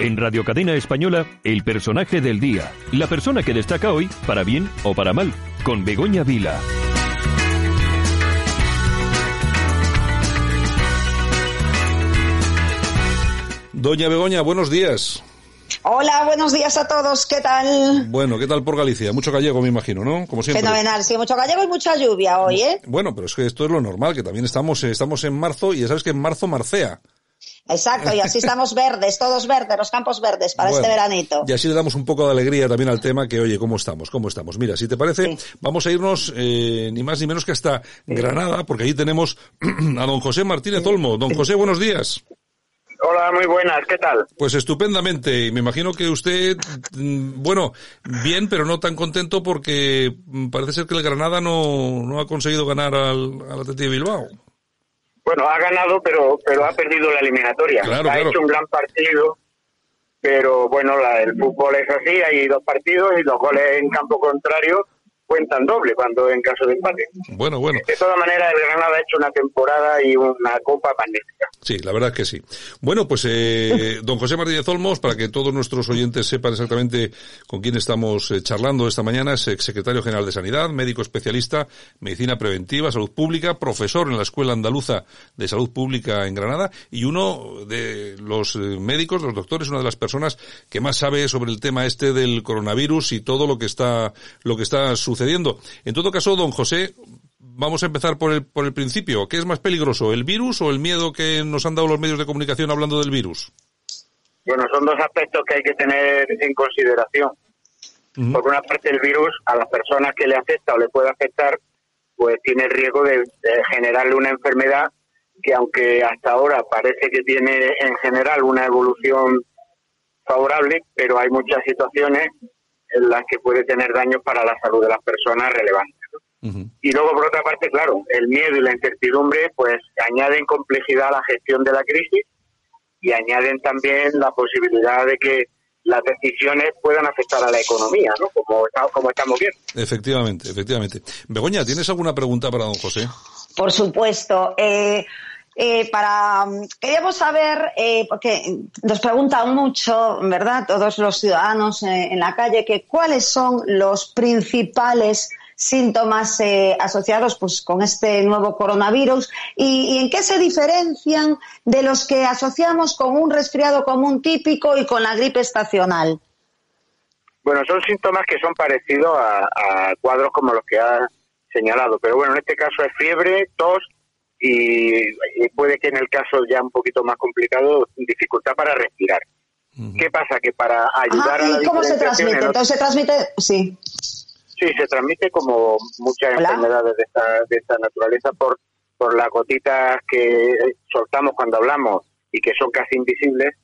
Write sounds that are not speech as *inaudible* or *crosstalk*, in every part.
En Radio Cadena Española, el personaje del día. La persona que destaca hoy, para bien o para mal, con Begoña Vila. Doña Begoña, buenos días. Hola, buenos días a todos. ¿Qué tal? Bueno, ¿qué tal por Galicia? Mucho gallego, me imagino, ¿no? Como siempre. Fenomenal, sí, mucho gallego y mucha lluvia hoy, ¿eh? Bueno, pero es que esto es lo normal, que también estamos, eh, estamos en marzo y ya sabes que en marzo marcea. Exacto, y así estamos verdes, todos verdes, los campos verdes para este veranito. Y así le damos un poco de alegría también al tema que, oye, ¿cómo estamos? ¿Cómo estamos? Mira, si te parece, vamos a irnos eh, ni más ni menos que hasta Granada, porque ahí tenemos *clears throat* a don José Martínez Olmo. Don José, buenos días. Hola, muy buenas, ¿qué tal? Pues estupendamente. Y me imagino que usted, mm, bueno, bien, pero no tan contento porque parece ser que el Granada no, no ha conseguido ganar al, al Atleti de Bilbao. Bueno, ha ganado, pero pero ha perdido la eliminatoria. ha hecho un gran partido, pero bueno, la, el fútbol es así, hay dos partidos y los goles en campo contrario cuentan doble cuando en caso de empate. Bueno, bueno. De todas maneras, el Granada ha hecho una temporada y una copa magnífica. Sí, la verdad es que sí. Bueno, pues eh, don José Martínez Olmos, para que todos nuestros oyentes sepan exactamente con quién estamos eh, charlando esta mañana, es secretario general de Sanidad, médico especialista, medicina preventiva, salud pública, profesor en la Escuela Andaluza de Salud Pública en Granada y uno de los eh, médicos, los doctores, una de las personas que más sabe sobre el tema este del coronavirus y todo lo que está, lo que está sucediendo en todo caso, don José, vamos a empezar por el, por el principio. ¿Qué es más peligroso, el virus o el miedo que nos han dado los medios de comunicación hablando del virus? Bueno, son dos aspectos que hay que tener en consideración. Por una parte, el virus a las personas que le afecta o le puede afectar, pues tiene el riesgo de, de generarle una enfermedad que aunque hasta ahora parece que tiene en general una evolución favorable, pero hay muchas situaciones las que puede tener daños para la salud de las personas relevantes. Y luego, por otra parte, claro, el miedo y la incertidumbre pues añaden complejidad a la gestión de la crisis y añaden también la posibilidad de que las decisiones puedan afectar a la economía, ¿no? Como, como estamos viendo. Efectivamente, efectivamente. Begoña, ¿tienes alguna pregunta para don José? Por supuesto. Eh, eh, para queríamos saber eh, porque nos preguntan mucho, verdad, todos los ciudadanos eh, en la calle que cuáles son los principales síntomas eh, asociados pues con este nuevo coronavirus y, en qué se diferencian de los que asociamos con un resfriado común típico y con la gripe estacional. Bueno, son síntomas que son parecidos a cuadros como los que ha señalado, pero bueno, en este caso es fiebre, tos y, puede que en el caso ya un poquito más complicado, dificultad para respirar. ¿Qué pasa? Que para ayudar a la cómo se transmite? Entonces se transmite, sí. Sí, se transmite como muchas enfermedades de esta, de esta naturaleza por, por las gotitas que soltamos cuando hablamos y que son casi invisibles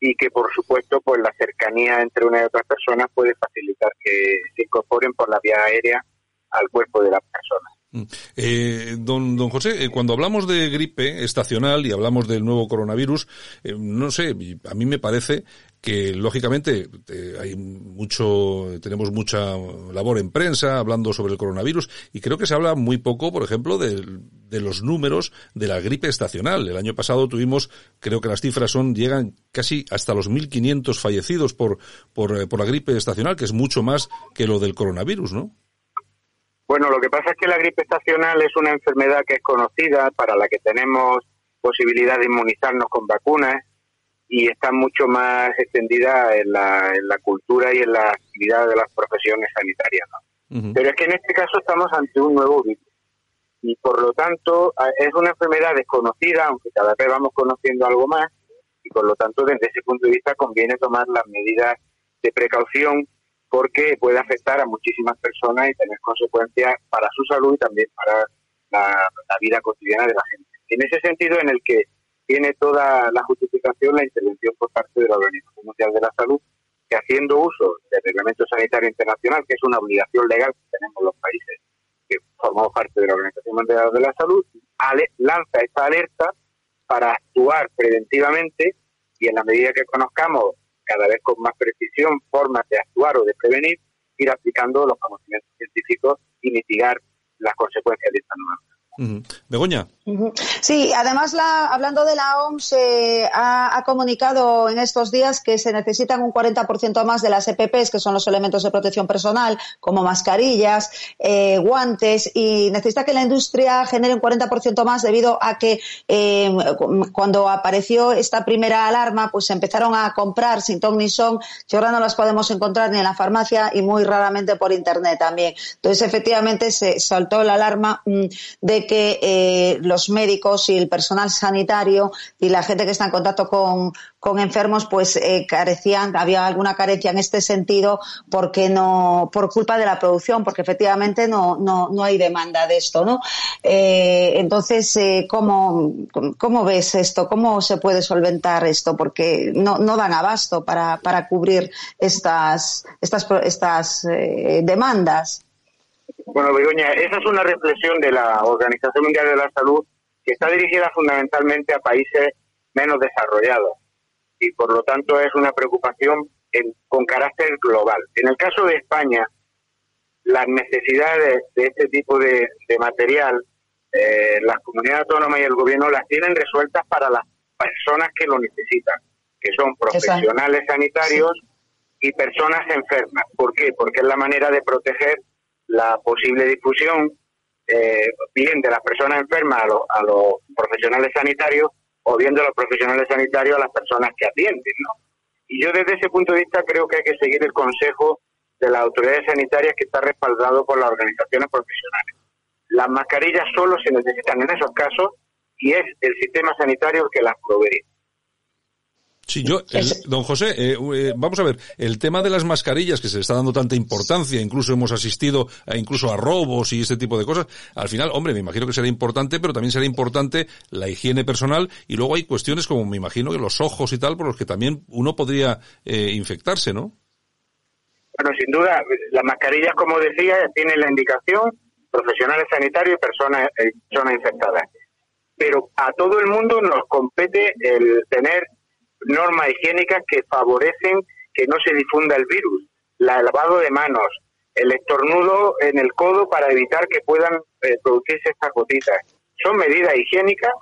y que por supuesto pues la cercanía entre una y otra persona puede facilitar que se incorporen por la vía aérea al cuerpo de la persona. Mm. Eh, don, don José, eh, cuando hablamos de gripe estacional y hablamos del nuevo coronavirus, eh, no sé, a mí me parece que lógicamente eh, hay mucho, tenemos mucha labor en prensa hablando sobre el coronavirus y creo que se habla muy poco, por ejemplo, de, los números de la gripe estacional. El año pasado tuvimos, creo que las cifras son, llegan casi hasta los 1.500 fallecidos por, por, por la gripe estacional, que es mucho más que lo del coronavirus, ¿no? Bueno, lo que pasa es que la gripe estacional es una enfermedad que es conocida, para la que tenemos posibilidad de inmunizarnos con vacunas y está mucho más extendida en la, en la cultura y en la actividad de las profesiones sanitarias. Pero es que en este caso estamos ante un nuevo virus y por lo tanto es una enfermedad desconocida, aunque cada vez vamos conociendo algo más y por lo tanto desde ese punto de vista conviene tomar las medidas de precaución porque puede afectar a muchísimas personas y tener consecuencias para su salud y también para la, vida cotidiana de la gente. En ese sentido, en el que tiene toda la justificación la intervención por parte del organismo Mundial de la Salud, que haciendo uso del Reglamento Sanitario Internacional, que es una obligación legal que tenemos los países que formamos parte de la Organización Mundial de la Salud, lanza esta alerta para actuar preventivamente y en la medida que conozcamos cada vez con más precisión formas de actuar o de prevenir, ir aplicando los conocimientos científicos y mitigar las consecuencias de esta nueva Begoña. Sí, además, la, hablando de la OMS, eh, ha, comunicado en estos días que se necesitan un 40% más de las EPPs, que son los elementos de protección personal, como mascarillas, eh, guantes, y necesita que la industria genere un 40% más debido a que eh, cuando apareció esta primera alarma, pues empezaron a comprar sin ton ni son, y ahora no las podemos encontrar ni en la farmacia y muy raramente por Internet también. Entonces, efectivamente, se saltó la alarma mm, de que eh, los médicos y el personal sanitario y la gente que está en contacto con, con enfermos pues eh, carecían, había alguna carencia en este sentido porque no, por culpa de la producción, porque efectivamente no, no, no hay demanda de esto, ¿no? Eh, entonces, eh, ¿cómo, ¿cómo ves esto? ¿Cómo se puede solventar esto? Porque no, no dan abasto para, para cubrir estas, estas, estas demandas. Bueno, Begoña, esa es una reflexión de la Organización Mundial de la Salud que está dirigida fundamentalmente a países menos desarrollados y por lo tanto es una preocupación con carácter global. En el caso de España, las necesidades de este tipo de, material, eh, las comunidades autónomas y el gobierno las tienen resueltas para las personas que lo necesitan, que son profesionales sanitarios y personas enfermas. ¿Por qué? Porque es la manera de proteger la posible difusión eh, bien de las personas enfermas a, los profesionales sanitarios o bien de los profesionales sanitarios a las personas que atienden. Y yo desde ese punto de vista creo que hay que seguir el consejo de las autoridades sanitarias que está respaldado por las organizaciones profesionales. Las mascarillas solo se necesitan en esos casos y es el sistema sanitario el que las provee. Sí, yo, don José, eh, eh, vamos a ver, el tema de las mascarillas que se le está dando tanta importancia, incluso hemos asistido a, incluso a robos y este tipo de cosas, al final, hombre, me imagino que será importante, pero también será importante la higiene personal y luego hay cuestiones como me imagino que los ojos y tal, por los que también uno podría eh, infectarse, ¿no? Bueno, sin duda, las mascarillas, como decía, tienen la indicación profesionales sanitarios y personas, personas infectadas. Pero a todo el mundo nos compete el tener normas higiénicas que favorecen que no se difunda el virus, la lavado de manos, el estornudo en el codo para evitar que puedan eh, producirse estas gotitas. Son medidas higiénicas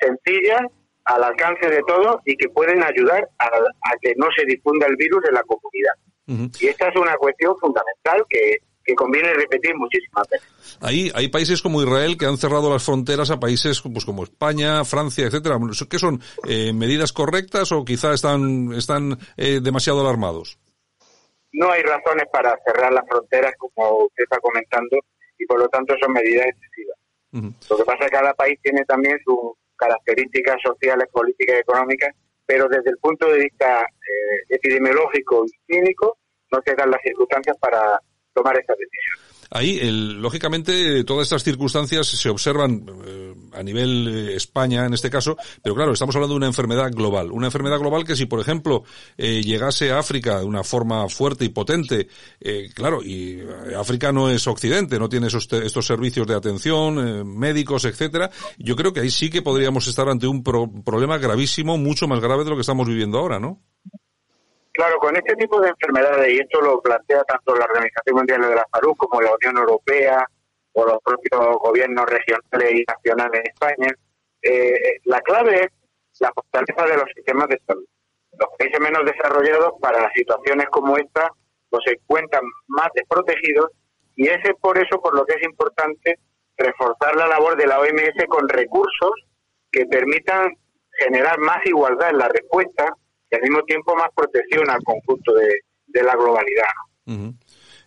sencillas al alcance de todos y que pueden ayudar a, que no se difunda el virus en la comunidad. Y esta es una cuestión fundamental que que conviene repetir muchísimas veces. Ahí hay países como Israel que han cerrado las fronteras a países pues como España, Francia, etcétera. ¿Qué son eh, medidas correctas o quizá están están eh, demasiado alarmados? No hay razones para cerrar las fronteras como usted está comentando y por lo tanto son medidas excesivas. Lo que pasa es que cada país tiene también sus características sociales, políticas y económicas, pero desde el punto de vista eh, epidemiológico y clínico no se dan las circunstancias para Ahí, lógicamente, todas estas circunstancias se observan eh, a nivel eh, España, en este caso, pero claro, estamos hablando de una enfermedad global. Una enfermedad global que si, por ejemplo, eh, llegase a África de una forma fuerte y potente, claro, y África no es Occidente, no tiene estos servicios de atención, médicos, etcétera, yo creo que ahí sí que podríamos estar ante un problema gravísimo, mucho más grave de lo que estamos viviendo ahora, ¿no? Claro, con este tipo de enfermedades, y esto lo plantea tanto la Organización Mundial de la Salud como la Unión Europea o los propios gobiernos regionales y nacionales en España, eh, la clave es la fortaleza de los sistemas de salud. Los países menos desarrollados para situaciones como esta pues, se encuentran más desprotegidos y ese es por eso por lo que es importante reforzar la labor de la OMS con recursos que permitan generar más igualdad en la respuesta y al mismo tiempo más protección al conjunto de, la globalidad.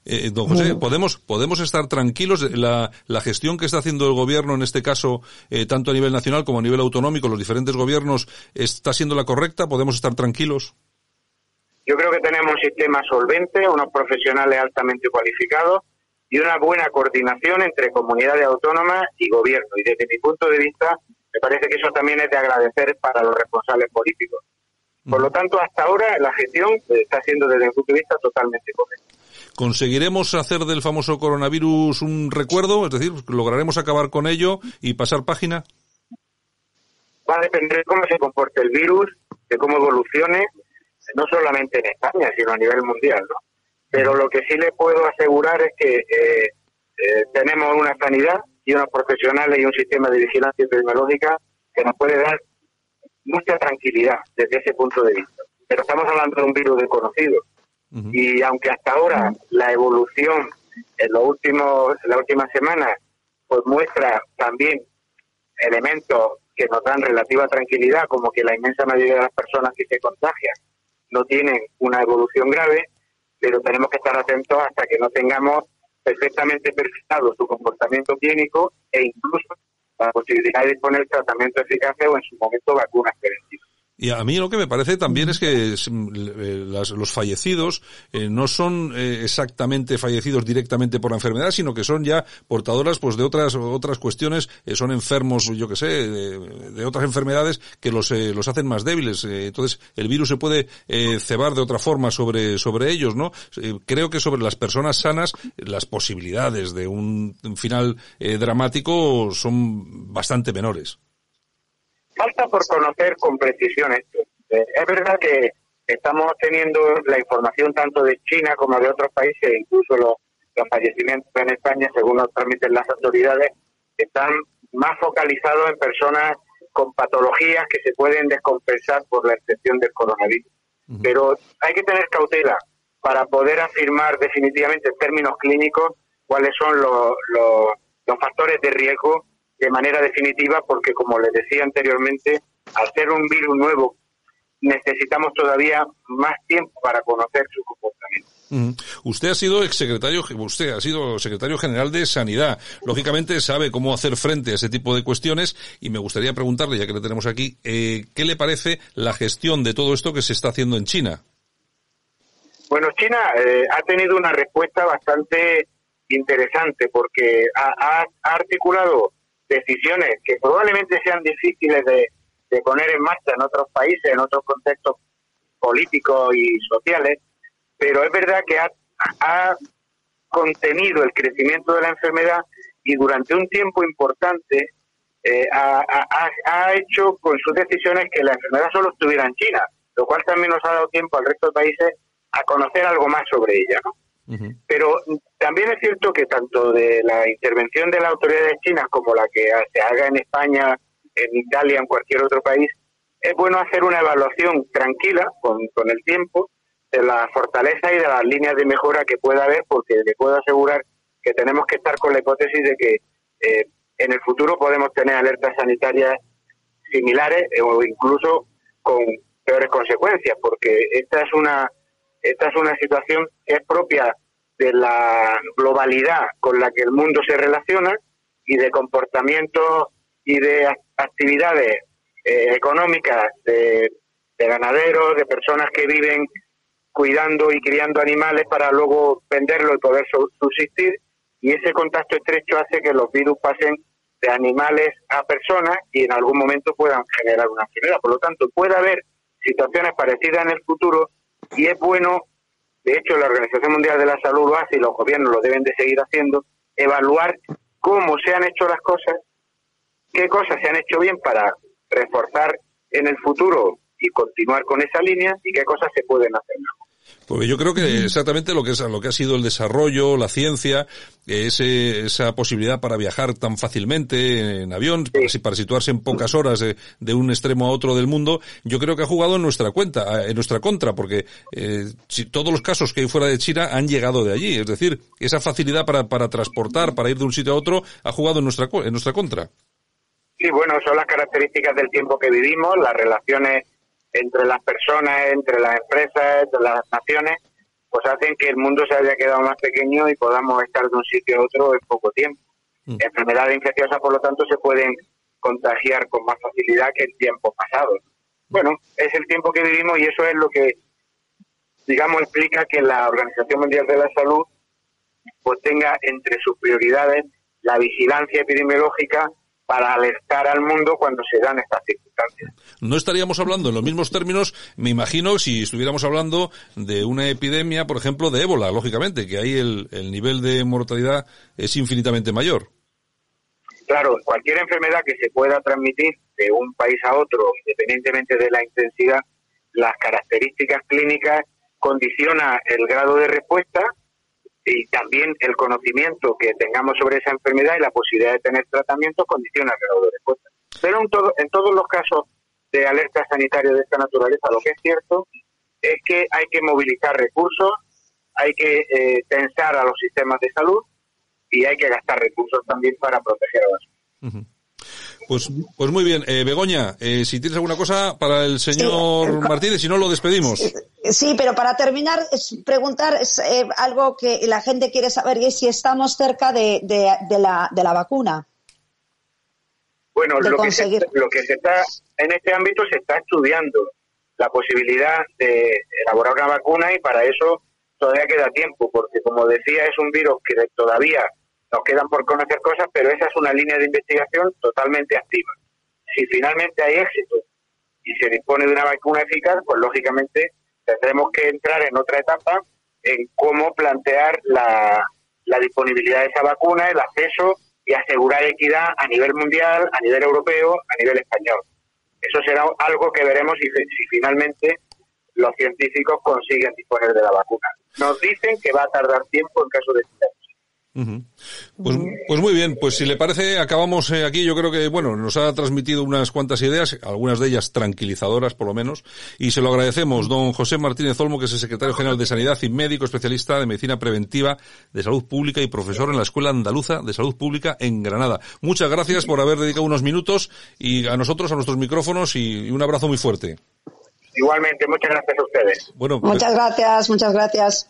Eh, don José, ¿podemos, ¿podemos estar tranquilos? La, la gestión que está haciendo el gobierno, en este caso, eh, tanto a nivel nacional como a nivel autonómico, los diferentes gobiernos, ¿está siendo la correcta? ¿Podemos estar tranquilos? Yo creo que tenemos un sistema solvente, unos profesionales altamente cualificados y una buena coordinación entre comunidades autónomas y gobierno. Y desde mi punto de vista, me parece que eso también es de agradecer para los responsables políticos Por lo tanto, hasta ahora la gestión está siendo desde mi punto de vista totalmente correcta. ¿Conseguiremos hacer del famoso coronavirus un recuerdo? Es decir, ¿lograremos acabar con ello y pasar página? Va a depender de cómo se comporte el virus, de cómo evolucione, no solamente en España, sino a nivel mundial. ¿no? Pero lo que sí le puedo asegurar es que eh, eh, tenemos una sanidad y unos profesionales y un sistema de vigilancia epidemiológica que nos puede dar mucha tranquilidad desde ese punto de vista. Pero estamos hablando de un virus desconocido. Y aunque hasta ahora la evolución en los últimos, en las últimas semanas pues muestra también elementos que nos dan relativa tranquilidad, como que la inmensa mayoría de las personas que se contagian no tienen una evolución grave, pero tenemos que estar atentos hasta que no tengamos perfectamente perfectado su comportamiento clínico e incluso la posibilidad de disponer tratamiento eficaz o en su momento vacunas preventivas. Y a mí lo que me parece también es que mm, eh, los fallecidos eh, no son eh, exactamente fallecidos directamente por la enfermedad, sino que son ya portadoras pues de otras otras cuestiones, son enfermos, yo que sé, de, otras enfermedades que los los hacen más débiles. entonces el virus se puede cebar de otra forma sobre sobre ellos, ¿no? creo que sobre las personas sanas las posibilidades de un final dramático son bastante menores. Falta por conocer con precisión esto. Eh, es verdad que estamos teniendo la información tanto de China como de otros países, incluso los, fallecimientos en España, según nos permiten las autoridades, están más focalizados en personas con patologías que se pueden descompensar por la infección del coronavirus. Pero hay que tener cautela para poder afirmar definitivamente en términos clínicos cuáles son los, los factores de riesgo de manera definitiva porque, como les decía anteriormente, al ser un virus nuevo, necesitamos todavía más tiempo para conocer su comportamiento. Usted ha sido exsecretario, usted ha sido secretario general de Sanidad. Lógicamente sabe cómo hacer frente a ese tipo de cuestiones y me gustaría preguntarle, ya que le tenemos aquí, eh, ¿qué le parece la gestión de todo esto que se está haciendo en China? Bueno, China eh, ha tenido una respuesta bastante interesante porque ha articulado decisiones que probablemente sean difíciles de, poner en marcha en otros países, en otros contextos políticos y sociales, pero es verdad que ha, contenido el crecimiento de la enfermedad y durante un tiempo importante eh, ha, hecho con sus decisiones que la enfermedad solo estuviera en China, lo cual también nos ha dado tiempo al resto de países a conocer algo más sobre ella. ¿no? Pero también es cierto que tanto de la intervención de las autoridades chinas como la que se haga en España, en Italia, en cualquier otro país, es bueno hacer una evaluación tranquila con, el tiempo de la fortaleza y de las líneas de mejora que pueda haber, porque le puedo asegurar que tenemos que estar con la hipótesis de que eh, en el futuro podemos tener alertas sanitarias similares o incluso con peores consecuencias, porque esta es una esta es una situación que es propia de la globalidad con la que el mundo se relaciona y de comportamientos y de actividades eh, económicas de, ganaderos, de personas que viven cuidando y criando animales para luego venderlo y poder subsistir. Y ese contacto estrecho hace que los virus pasen de animales a personas y en algún momento puedan generar una enfermedad. Por lo tanto, puede haber situaciones parecidas en el futuro y es bueno de hecho la Organización Mundial de la Salud lo hace y los gobiernos lo deben de seguir haciendo, evaluar cómo se han hecho las cosas, qué cosas se han hecho bien para reforzar en el futuro y continuar con esa línea y qué cosas se pueden hacer. Porque yo creo que exactamente lo que es lo que ha sido el desarrollo, la ciencia, ese, esa posibilidad para viajar tan fácilmente en avión, para, para, situarse en pocas horas de, un extremo a otro del mundo, yo creo que ha jugado en nuestra cuenta, en nuestra contra, porque eh, si todos los casos que hay fuera de China han llegado de allí, es decir, esa facilidad para, para transportar, para ir de un sitio a otro, ha jugado en nuestra en nuestra contra. Sí, bueno, son las características del tiempo que vivimos, las relaciones entre las personas, entre las empresas, entre las naciones, pues hacen que el mundo se haya quedado más pequeño y podamos estar de un sitio a otro en poco tiempo. Mm. Enfermedades infecciosas, por lo tanto, se pueden contagiar con más facilidad que el tiempo pasado. Bueno, es el tiempo que vivimos y eso es lo que, digamos, explica que la Organización Mundial de la Salud pues tenga entre sus prioridades la vigilancia epidemiológica para alertar al mundo cuando se dan estas circunstancias. No estaríamos hablando en los mismos términos, me imagino, si estuviéramos hablando de una epidemia, por ejemplo, de ébola, lógicamente, que ahí el, el nivel de mortalidad es infinitamente mayor. Claro, cualquier enfermedad que se pueda transmitir de un país a otro, independientemente de la intensidad, las características clínicas condiciona el grado de respuesta y también el conocimiento que tengamos sobre esa enfermedad y la posibilidad de tener tratamiento condiciona el grado de respuesta. Pero en, todo, en todos los casos de alerta sanitaria de esta naturaleza, lo que es cierto es que hay que movilizar recursos, hay que eh, tensar a los sistemas de salud y hay que gastar recursos también para proteger a los. Pues, pues muy bien. Eh, Begoña, eh, si tienes alguna cosa para el señor Martínez, si no lo despedimos. Sí, pero para terminar, es preguntar es, eh, algo que la gente quiere saber y es si estamos cerca de, de, de, la, de la vacuna. Bueno, lo que, se, lo que se está en este ámbito se está estudiando la posibilidad de elaborar una vacuna y para eso todavía queda tiempo, porque como decía, es un virus que todavía nos quedan por conocer cosas, pero esa es una línea de investigación totalmente activa. Si finalmente hay éxito y se dispone de una vacuna eficaz, pues lógicamente tendremos que entrar en otra etapa en cómo plantear la, disponibilidad de esa vacuna, el acceso y asegurar equidad a nivel mundial, a nivel europeo, a nivel español. Eso será algo que veremos si, si finalmente los científicos consiguen disponer de la vacuna. Nos dicen que va a tardar tiempo en caso de pues, pues, muy bien, pues si le parece, acabamos eh, aquí. Yo creo que, bueno, nos ha transmitido unas cuantas ideas, algunas de ellas tranquilizadoras por lo menos, y se lo agradecemos. Don José Martínez Olmo, que es el secretario general de Sanidad y médico especialista de medicina preventiva de salud pública y profesor en la Escuela Andaluza de Salud Pública en Granada. Muchas gracias por haber dedicado unos minutos y a nosotros, a nuestros micrófonos y un abrazo muy fuerte. Igualmente, muchas gracias a ustedes. Bueno, muchas gracias, muchas gracias.